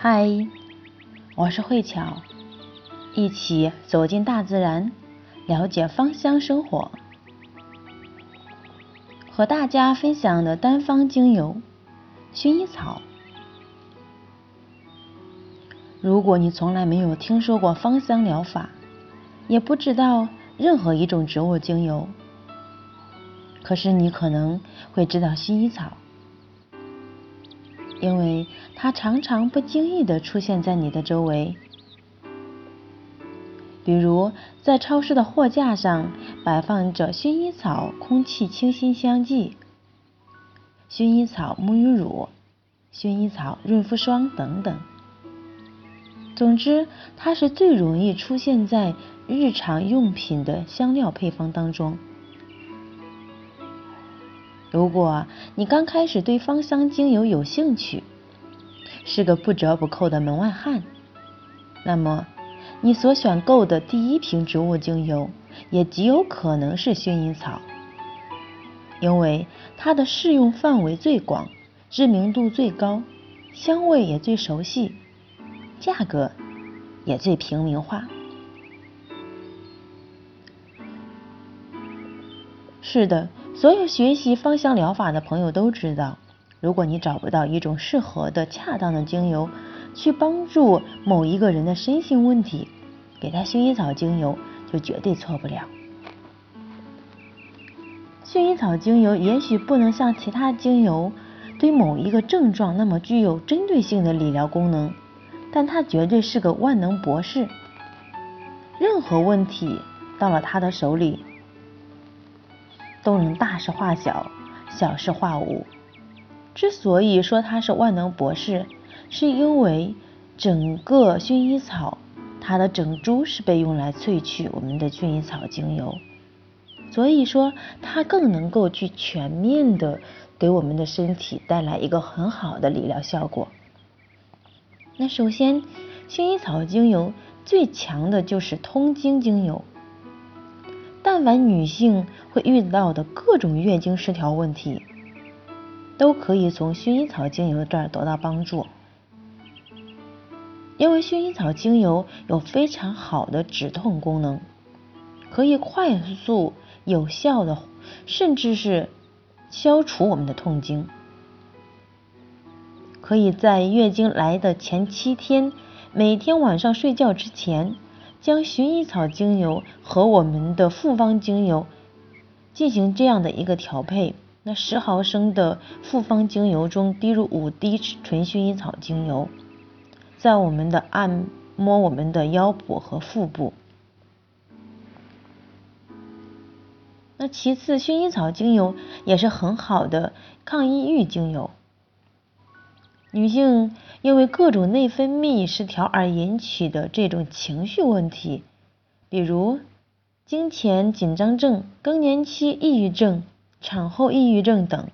嗨，我是慧巧，一起走进大自然，了解芳香生活。和大家分享的单方精油薰衣草。如果你从来没有听说过芳香疗法，也不知道任何一种植物精油，可是你可能会知道薰衣草。因为它常常不经意的出现在你的周围，比如在超市的货架上摆放着薰衣草空气清新香剂、薰衣草沐浴乳、薰衣草润肤霜等等。总之，它是最容易出现在日常用品的香料配方当中。如果你刚开始对芳香精油有兴趣，是个不折不扣的门外汉，那么你所选购的第一瓶植物精油也极有可能是薰衣草，因为它的适用范围最广，知名度最高，香味也最熟悉，价格也最平民化。是的。所有学习芳香疗法的朋友都知道，如果你找不到一种适合的、恰当的精油去帮助某一个人的身心问题，给他薰衣草精油就绝对错不了。薰衣草精油也许不能像其他精油对某一个症状那么具有针对性的理疗功能，但它绝对是个万能博士。任何问题到了他的手里。都能大事化小，小事化无。之所以说它是万能博士，是因为整个薰衣草，它的整株是被用来萃取我们的薰衣草精油，所以说它更能够去全面的给我们的身体带来一个很好的理疗效果。那首先，薰衣草精油最强的就是通经精油。但凡女性会遇到的各种月经失调问题，都可以从薰衣草精油这儿得到帮助。因为薰衣草精油有非常好的止痛功能，可以快速有效的，甚至是消除我们的痛经。可以在月经来的前七天，每天晚上睡觉之前。将薰衣草精油和我们的复方精油进行这样的一个调配，那十毫升的复方精油中滴入五滴纯薰衣草精油，在我们的按摩我们的腰部和腹部。那其次，薰衣草精油也是很好的抗抑郁精油。女性因为各种内分泌失调而引起的这种情绪问题，比如经前紧张症、更年期抑郁症、产后抑郁症等，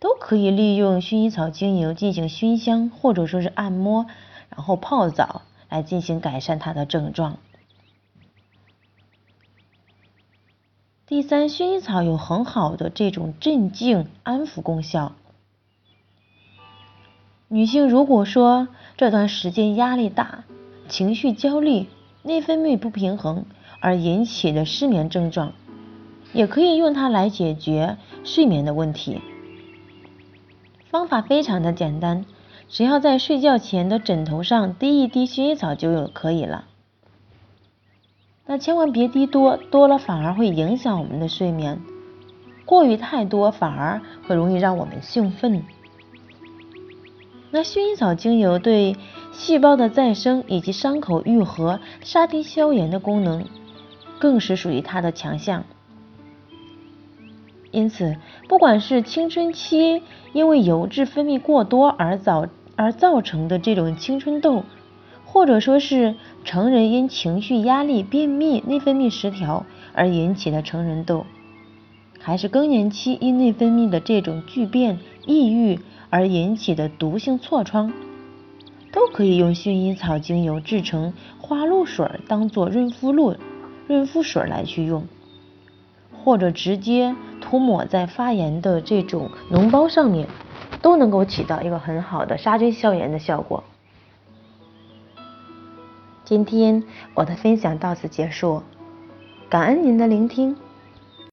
都可以利用薰衣草精油进行熏香或者说是按摩，然后泡澡来进行改善它的症状。第三，薰衣草有很好的这种镇静安抚功效。女性如果说这段时间压力大、情绪焦虑、内分泌不平衡而引起的失眠症状，也可以用它来解决睡眠的问题。方法非常的简单，只要在睡觉前的枕头上滴一滴薰衣草就有可以了。那千万别滴多，多了反而会影响我们的睡眠；过于太多反而会容易让我们兴奋。那薰衣草精油对细胞的再生以及伤口愈合、杀菌消炎的功能，更是属于它的强项。因此，不管是青春期因为油脂分泌过多而造而造成的这种青春痘，或者说是成人因情绪压力、便秘、内分泌失调而引起的成人痘，还是更年期因内分泌的这种巨变、抑郁。而引起的毒性痤疮，都可以用薰衣草精油制成花露水当做润肤露、润肤水来去用，或者直接涂抹在发炎的这种脓包上面，都能够起到一个很好的杀菌消炎的效果。今天我的分享到此结束，感恩您的聆听。